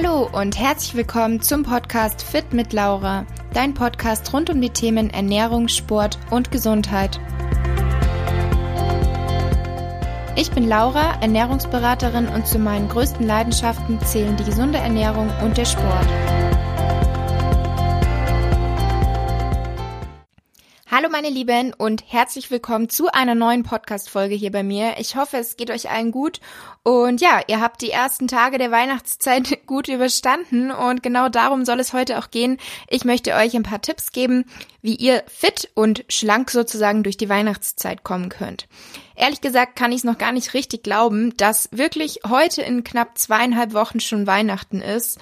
Hallo und herzlich willkommen zum Podcast Fit mit Laura, dein Podcast rund um die Themen Ernährung, Sport und Gesundheit. Ich bin Laura, Ernährungsberaterin und zu meinen größten Leidenschaften zählen die gesunde Ernährung und der Sport. Hallo meine Lieben und herzlich willkommen zu einer neuen Podcast-Folge hier bei mir. Ich hoffe, es geht euch allen gut und ja, ihr habt die ersten Tage der Weihnachtszeit gut überstanden und genau darum soll es heute auch gehen. Ich möchte euch ein paar Tipps geben, wie ihr fit und schlank sozusagen durch die Weihnachtszeit kommen könnt. Ehrlich gesagt kann ich es noch gar nicht richtig glauben, dass wirklich heute in knapp zweieinhalb Wochen schon Weihnachten ist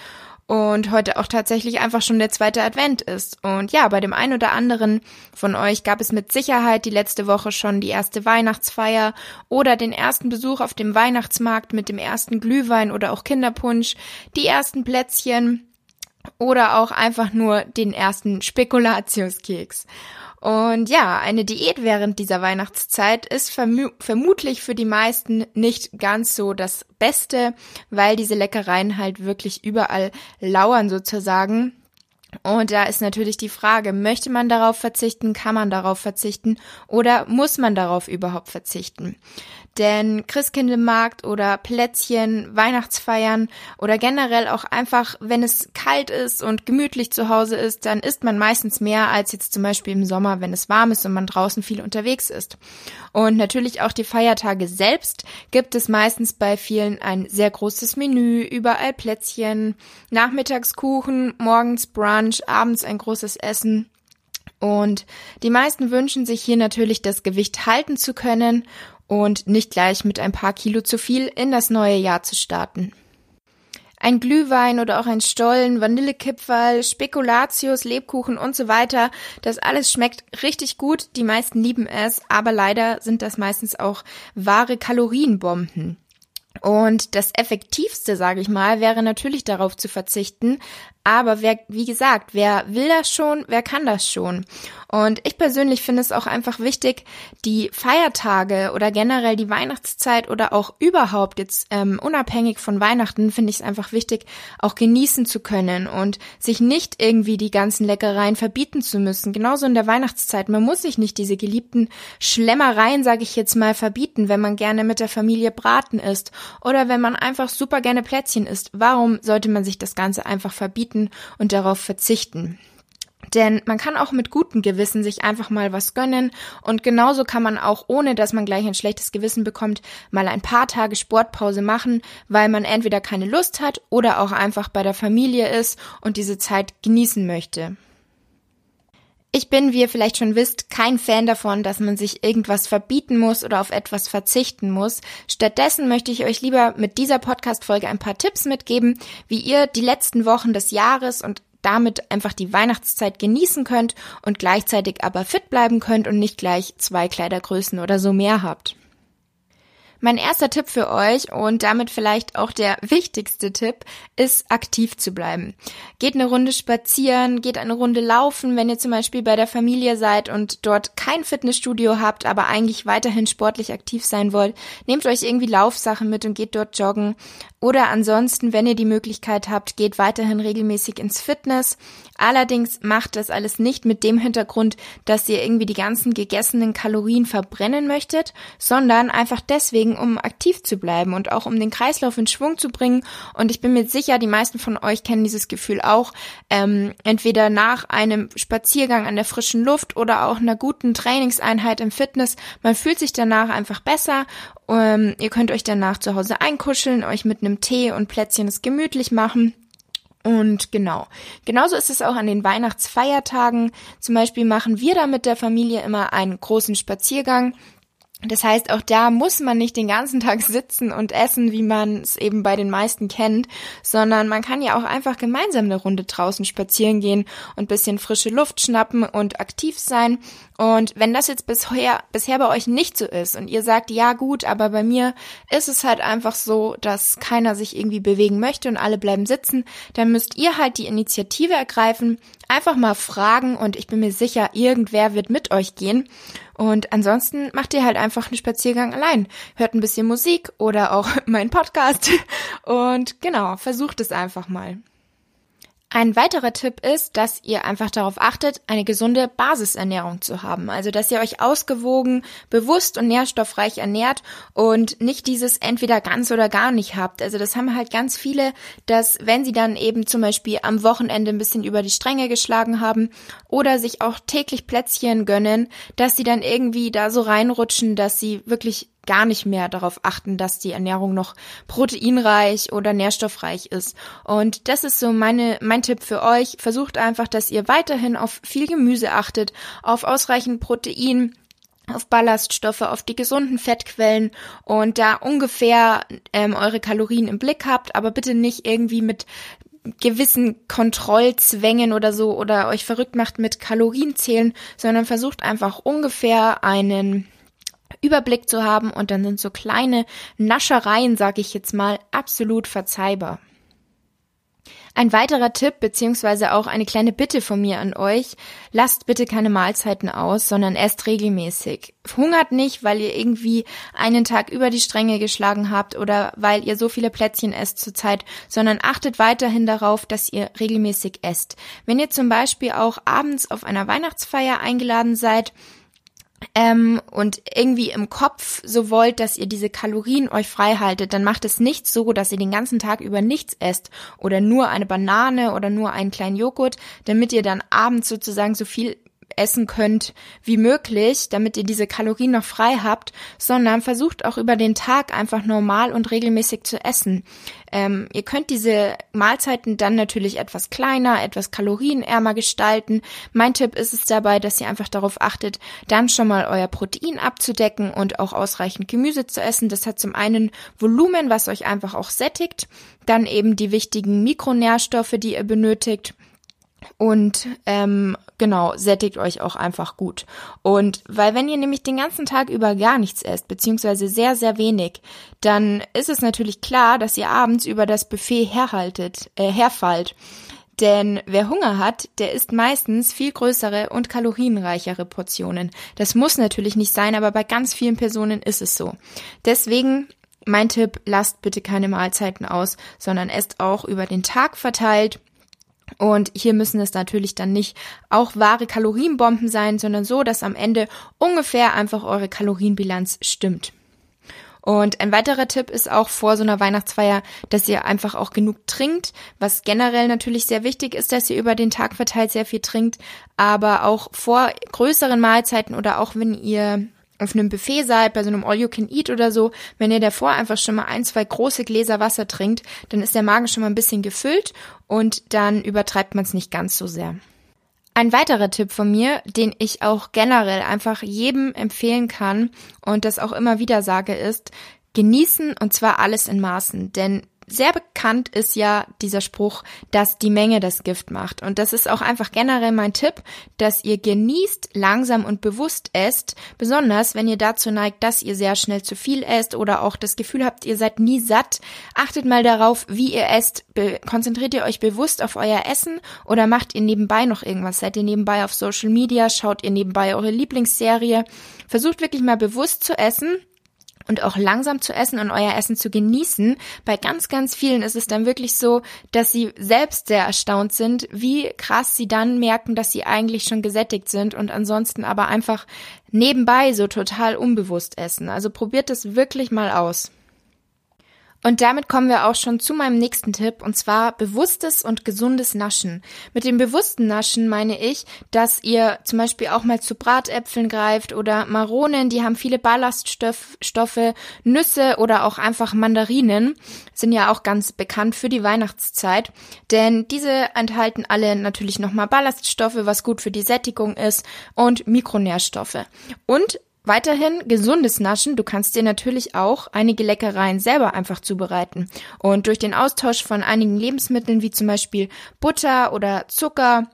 und heute auch tatsächlich einfach schon der zweite Advent ist. Und ja, bei dem einen oder anderen von euch gab es mit Sicherheit die letzte Woche schon die erste Weihnachtsfeier oder den ersten Besuch auf dem Weihnachtsmarkt mit dem ersten Glühwein oder auch Kinderpunsch, die ersten Plätzchen oder auch einfach nur den ersten Spekulatiuskeks. Und ja, eine Diät während dieser Weihnachtszeit ist vermu vermutlich für die meisten nicht ganz so das Beste, weil diese Leckereien halt wirklich überall lauern sozusagen. Und da ist natürlich die Frage, möchte man darauf verzichten, kann man darauf verzichten oder muss man darauf überhaupt verzichten? Denn Christkindlmarkt oder Plätzchen, Weihnachtsfeiern oder generell auch einfach, wenn es kalt ist und gemütlich zu Hause ist, dann isst man meistens mehr als jetzt zum Beispiel im Sommer, wenn es warm ist und man draußen viel unterwegs ist. Und natürlich auch die Feiertage selbst gibt es meistens bei vielen ein sehr großes Menü, überall Plätzchen, Nachmittagskuchen, morgens Brunch, abends ein großes Essen. Und die meisten wünschen sich hier natürlich das Gewicht halten zu können und nicht gleich mit ein paar Kilo zu viel in das neue Jahr zu starten. Ein Glühwein oder auch ein Stollen, Vanillekipferl, Spekulatius, Lebkuchen und so weiter, das alles schmeckt richtig gut, die meisten lieben es, aber leider sind das meistens auch wahre Kalorienbomben. Und das Effektivste, sage ich mal, wäre natürlich darauf zu verzichten, aber wer, wie gesagt, wer will das schon, wer kann das schon? Und ich persönlich finde es auch einfach wichtig, die Feiertage oder generell die Weihnachtszeit oder auch überhaupt jetzt ähm, unabhängig von Weihnachten finde ich es einfach wichtig, auch genießen zu können und sich nicht irgendwie die ganzen Leckereien verbieten zu müssen. Genauso in der Weihnachtszeit. Man muss sich nicht diese geliebten Schlemmereien, sage ich jetzt mal, verbieten, wenn man gerne mit der Familie braten isst oder wenn man einfach super gerne Plätzchen isst. Warum sollte man sich das Ganze einfach verbieten? Verzichten und darauf verzichten. Denn man kann auch mit gutem Gewissen sich einfach mal was gönnen und genauso kann man auch, ohne dass man gleich ein schlechtes Gewissen bekommt, mal ein paar Tage Sportpause machen, weil man entweder keine Lust hat oder auch einfach bei der Familie ist und diese Zeit genießen möchte. Ich bin, wie ihr vielleicht schon wisst, kein Fan davon, dass man sich irgendwas verbieten muss oder auf etwas verzichten muss. Stattdessen möchte ich euch lieber mit dieser Podcast-Folge ein paar Tipps mitgeben, wie ihr die letzten Wochen des Jahres und damit einfach die Weihnachtszeit genießen könnt und gleichzeitig aber fit bleiben könnt und nicht gleich zwei Kleidergrößen oder so mehr habt. Mein erster Tipp für euch und damit vielleicht auch der wichtigste Tipp ist, aktiv zu bleiben. Geht eine Runde spazieren, geht eine Runde laufen, wenn ihr zum Beispiel bei der Familie seid und dort kein Fitnessstudio habt, aber eigentlich weiterhin sportlich aktiv sein wollt. Nehmt euch irgendwie Laufsachen mit und geht dort joggen. Oder ansonsten, wenn ihr die Möglichkeit habt, geht weiterhin regelmäßig ins Fitness. Allerdings macht das alles nicht mit dem Hintergrund, dass ihr irgendwie die ganzen gegessenen Kalorien verbrennen möchtet, sondern einfach deswegen, um aktiv zu bleiben und auch um den Kreislauf in Schwung zu bringen. Und ich bin mir sicher, die meisten von euch kennen dieses Gefühl auch, ähm, entweder nach einem Spaziergang an der frischen Luft oder auch einer guten Trainingseinheit im Fitness. Man fühlt sich danach einfach besser ähm, ihr könnt euch danach zu Hause einkuscheln, euch mit einem Tee und Plätzchen es gemütlich machen. Und genau. Genauso ist es auch an den Weihnachtsfeiertagen. Zum Beispiel machen wir da mit der Familie immer einen großen Spaziergang das heißt, auch da muss man nicht den ganzen Tag sitzen und essen, wie man es eben bei den meisten kennt, sondern man kann ja auch einfach gemeinsam eine Runde draußen spazieren gehen und bisschen frische Luft schnappen und aktiv sein. Und wenn das jetzt bisher, bisher bei euch nicht so ist und ihr sagt, ja gut, aber bei mir ist es halt einfach so, dass keiner sich irgendwie bewegen möchte und alle bleiben sitzen, dann müsst ihr halt die Initiative ergreifen, einfach mal fragen und ich bin mir sicher, irgendwer wird mit euch gehen. Und ansonsten macht ihr halt einfach einen Spaziergang allein. Hört ein bisschen Musik oder auch meinen Podcast und genau, versucht es einfach mal. Ein weiterer Tipp ist, dass ihr einfach darauf achtet, eine gesunde Basisernährung zu haben. Also, dass ihr euch ausgewogen, bewusst und nährstoffreich ernährt und nicht dieses entweder ganz oder gar nicht habt. Also, das haben halt ganz viele, dass wenn sie dann eben zum Beispiel am Wochenende ein bisschen über die Stränge geschlagen haben oder sich auch täglich Plätzchen gönnen, dass sie dann irgendwie da so reinrutschen, dass sie wirklich gar nicht mehr darauf achten, dass die Ernährung noch proteinreich oder nährstoffreich ist. Und das ist so meine, mein Tipp für euch. Versucht einfach, dass ihr weiterhin auf viel Gemüse achtet, auf ausreichend Protein, auf Ballaststoffe, auf die gesunden Fettquellen und da ungefähr ähm, eure Kalorien im Blick habt, aber bitte nicht irgendwie mit gewissen Kontrollzwängen oder so oder euch verrückt macht mit Kalorienzählen, sondern versucht einfach ungefähr einen Überblick zu haben und dann sind so kleine Naschereien, sag ich jetzt mal, absolut verzeihbar. Ein weiterer Tipp beziehungsweise auch eine kleine Bitte von mir an euch, lasst bitte keine Mahlzeiten aus, sondern esst regelmäßig. Hungert nicht, weil ihr irgendwie einen Tag über die Stränge geschlagen habt oder weil ihr so viele Plätzchen esst zurzeit, sondern achtet weiterhin darauf, dass ihr regelmäßig esst. Wenn ihr zum Beispiel auch abends auf einer Weihnachtsfeier eingeladen seid, ähm, und irgendwie im Kopf so wollt, dass ihr diese Kalorien euch frei haltet, dann macht es nicht so, dass ihr den ganzen Tag über nichts esst oder nur eine Banane oder nur einen kleinen Joghurt, damit ihr dann abends sozusagen so viel essen könnt wie möglich, damit ihr diese Kalorien noch frei habt, sondern versucht auch über den Tag einfach normal und regelmäßig zu essen. Ähm, ihr könnt diese Mahlzeiten dann natürlich etwas kleiner, etwas kalorienärmer gestalten. Mein Tipp ist es dabei, dass ihr einfach darauf achtet, dann schon mal euer Protein abzudecken und auch ausreichend Gemüse zu essen. Das hat zum einen Volumen, was euch einfach auch sättigt, dann eben die wichtigen Mikronährstoffe, die ihr benötigt und ähm, genau, sättigt euch auch einfach gut. Und weil wenn ihr nämlich den ganzen Tag über gar nichts esst, beziehungsweise sehr, sehr wenig, dann ist es natürlich klar, dass ihr abends über das Buffet herhaltet, äh, herfallt. Denn wer Hunger hat, der isst meistens viel größere und kalorienreichere Portionen. Das muss natürlich nicht sein, aber bei ganz vielen Personen ist es so. Deswegen mein Tipp, lasst bitte keine Mahlzeiten aus, sondern esst auch über den Tag verteilt und hier müssen es natürlich dann nicht auch wahre Kalorienbomben sein, sondern so, dass am Ende ungefähr einfach eure Kalorienbilanz stimmt. Und ein weiterer Tipp ist auch vor so einer Weihnachtsfeier, dass ihr einfach auch genug trinkt, was generell natürlich sehr wichtig ist, dass ihr über den Tag verteilt sehr viel trinkt, aber auch vor größeren Mahlzeiten oder auch wenn ihr auf einem Buffet seid, bei so einem All You Can Eat oder so, wenn ihr davor einfach schon mal ein, zwei große Gläser Wasser trinkt, dann ist der Magen schon mal ein bisschen gefüllt und dann übertreibt man es nicht ganz so sehr. Ein weiterer Tipp von mir, den ich auch generell einfach jedem empfehlen kann und das auch immer wieder sage, ist, genießen und zwar alles in Maßen, denn sehr bekannt ist ja dieser Spruch, dass die Menge das Gift macht. Und das ist auch einfach generell mein Tipp, dass ihr genießt, langsam und bewusst esst, besonders wenn ihr dazu neigt, dass ihr sehr schnell zu viel esst oder auch das Gefühl habt, ihr seid nie satt. Achtet mal darauf, wie ihr esst. Be konzentriert ihr euch bewusst auf euer Essen oder macht ihr nebenbei noch irgendwas? Seid ihr nebenbei auf Social Media? Schaut ihr nebenbei eure Lieblingsserie? Versucht wirklich mal bewusst zu essen und auch langsam zu essen und euer Essen zu genießen. Bei ganz, ganz vielen ist es dann wirklich so, dass sie selbst sehr erstaunt sind, wie krass sie dann merken, dass sie eigentlich schon gesättigt sind und ansonsten aber einfach nebenbei so total unbewusst essen. Also probiert es wirklich mal aus. Und damit kommen wir auch schon zu meinem nächsten Tipp, und zwar bewusstes und gesundes Naschen. Mit dem bewussten Naschen meine ich, dass ihr zum Beispiel auch mal zu Bratäpfeln greift oder Maronen, die haben viele Ballaststoffe, Nüsse oder auch einfach Mandarinen, sind ja auch ganz bekannt für die Weihnachtszeit, denn diese enthalten alle natürlich nochmal Ballaststoffe, was gut für die Sättigung ist und Mikronährstoffe. Und Weiterhin gesundes Naschen. Du kannst dir natürlich auch einige Leckereien selber einfach zubereiten. Und durch den Austausch von einigen Lebensmitteln wie zum Beispiel Butter oder Zucker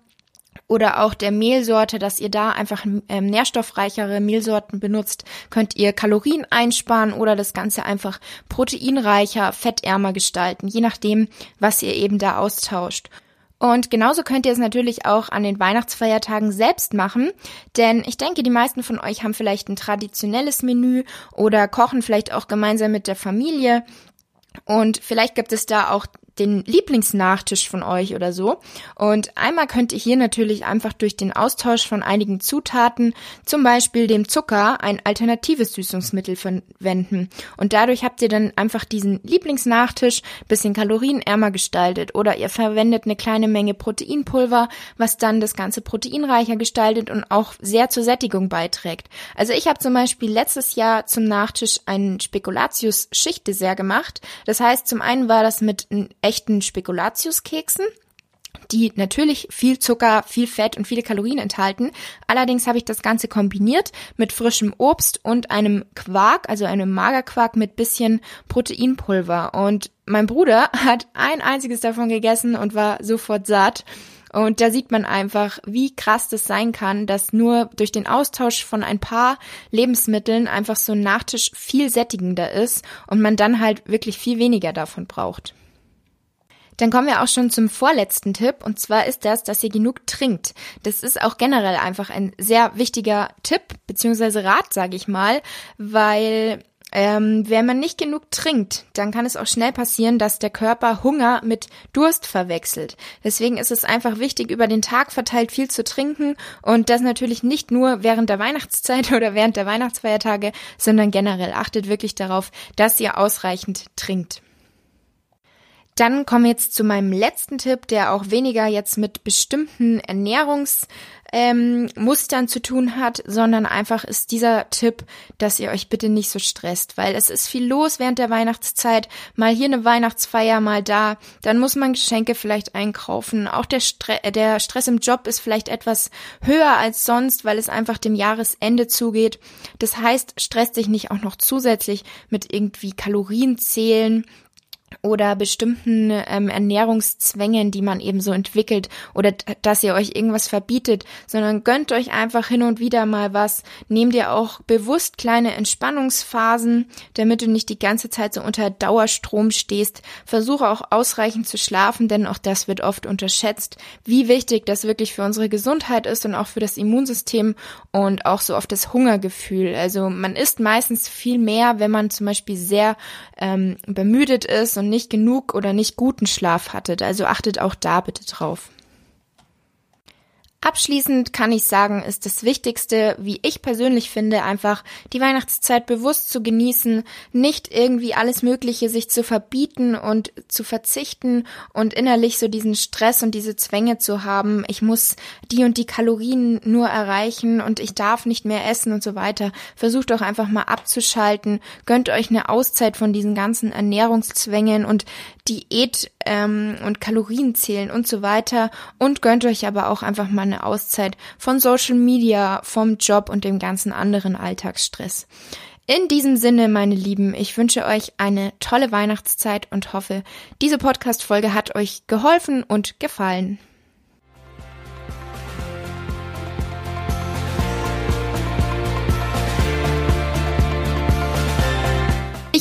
oder auch der Mehlsorte, dass ihr da einfach ähm, nährstoffreichere Mehlsorten benutzt, könnt ihr Kalorien einsparen oder das Ganze einfach proteinreicher, fettärmer gestalten, je nachdem, was ihr eben da austauscht. Und genauso könnt ihr es natürlich auch an den Weihnachtsfeiertagen selbst machen, denn ich denke, die meisten von euch haben vielleicht ein traditionelles Menü oder kochen vielleicht auch gemeinsam mit der Familie. Und vielleicht gibt es da auch den Lieblingsnachtisch von euch oder so. Und einmal könnt ihr hier natürlich einfach durch den Austausch von einigen Zutaten, zum Beispiel dem Zucker, ein alternatives Süßungsmittel verwenden. Und dadurch habt ihr dann einfach diesen Lieblingsnachtisch bisschen kalorienärmer gestaltet. Oder ihr verwendet eine kleine Menge Proteinpulver, was dann das Ganze proteinreicher gestaltet und auch sehr zur Sättigung beiträgt. Also ich habe zum Beispiel letztes Jahr zum Nachtisch einen Spekulatius-Schichtdessert gemacht. Das heißt, zum einen war das mit echten Spekulatiuskeksen die natürlich viel Zucker, viel Fett und viele Kalorien enthalten. Allerdings habe ich das Ganze kombiniert mit frischem Obst und einem Quark, also einem Magerquark mit bisschen Proteinpulver. Und mein Bruder hat ein einziges davon gegessen und war sofort satt. Und da sieht man einfach, wie krass das sein kann, dass nur durch den Austausch von ein paar Lebensmitteln einfach so ein Nachtisch viel sättigender ist und man dann halt wirklich viel weniger davon braucht. Dann kommen wir auch schon zum vorletzten Tipp und zwar ist das, dass ihr genug trinkt. Das ist auch generell einfach ein sehr wichtiger Tipp beziehungsweise Rat, sage ich mal, weil ähm, wenn man nicht genug trinkt, dann kann es auch schnell passieren, dass der Körper Hunger mit Durst verwechselt. Deswegen ist es einfach wichtig, über den Tag verteilt viel zu trinken und das natürlich nicht nur während der Weihnachtszeit oder während der Weihnachtsfeiertage, sondern generell achtet wirklich darauf, dass ihr ausreichend trinkt. Dann kommen wir jetzt zu meinem letzten Tipp, der auch weniger jetzt mit bestimmten Ernährungsmustern ähm, zu tun hat, sondern einfach ist dieser Tipp, dass ihr euch bitte nicht so stresst, weil es ist viel los während der Weihnachtszeit, mal hier eine Weihnachtsfeier, mal da, dann muss man Geschenke vielleicht einkaufen. Auch der, Stre der Stress im Job ist vielleicht etwas höher als sonst, weil es einfach dem Jahresende zugeht. Das heißt, stresst dich nicht auch noch zusätzlich mit irgendwie Kalorien zählen oder bestimmten ähm, Ernährungszwängen, die man eben so entwickelt oder dass ihr euch irgendwas verbietet, sondern gönnt euch einfach hin und wieder mal was. Nehmt ihr auch bewusst kleine Entspannungsphasen, damit du nicht die ganze Zeit so unter Dauerstrom stehst. Versuche auch ausreichend zu schlafen, denn auch das wird oft unterschätzt, wie wichtig das wirklich für unsere Gesundheit ist und auch für das Immunsystem und auch so oft das Hungergefühl. Also man isst meistens viel mehr, wenn man zum Beispiel sehr ähm, bemüdet ist und nicht genug oder nicht guten Schlaf hattet. Also achtet auch da bitte drauf. Abschließend kann ich sagen, ist das Wichtigste, wie ich persönlich finde, einfach die Weihnachtszeit bewusst zu genießen, nicht irgendwie alles Mögliche sich zu verbieten und zu verzichten und innerlich so diesen Stress und diese Zwänge zu haben, ich muss die und die Kalorien nur erreichen und ich darf nicht mehr essen und so weiter. Versucht doch einfach mal abzuschalten, gönnt euch eine Auszeit von diesen ganzen Ernährungszwängen und Diät ähm, und Kalorien zählen und so weiter. Und gönnt euch aber auch einfach mal eine Auszeit von Social Media, vom Job und dem ganzen anderen Alltagsstress. In diesem Sinne, meine Lieben, ich wünsche euch eine tolle Weihnachtszeit und hoffe, diese Podcast-Folge hat euch geholfen und gefallen.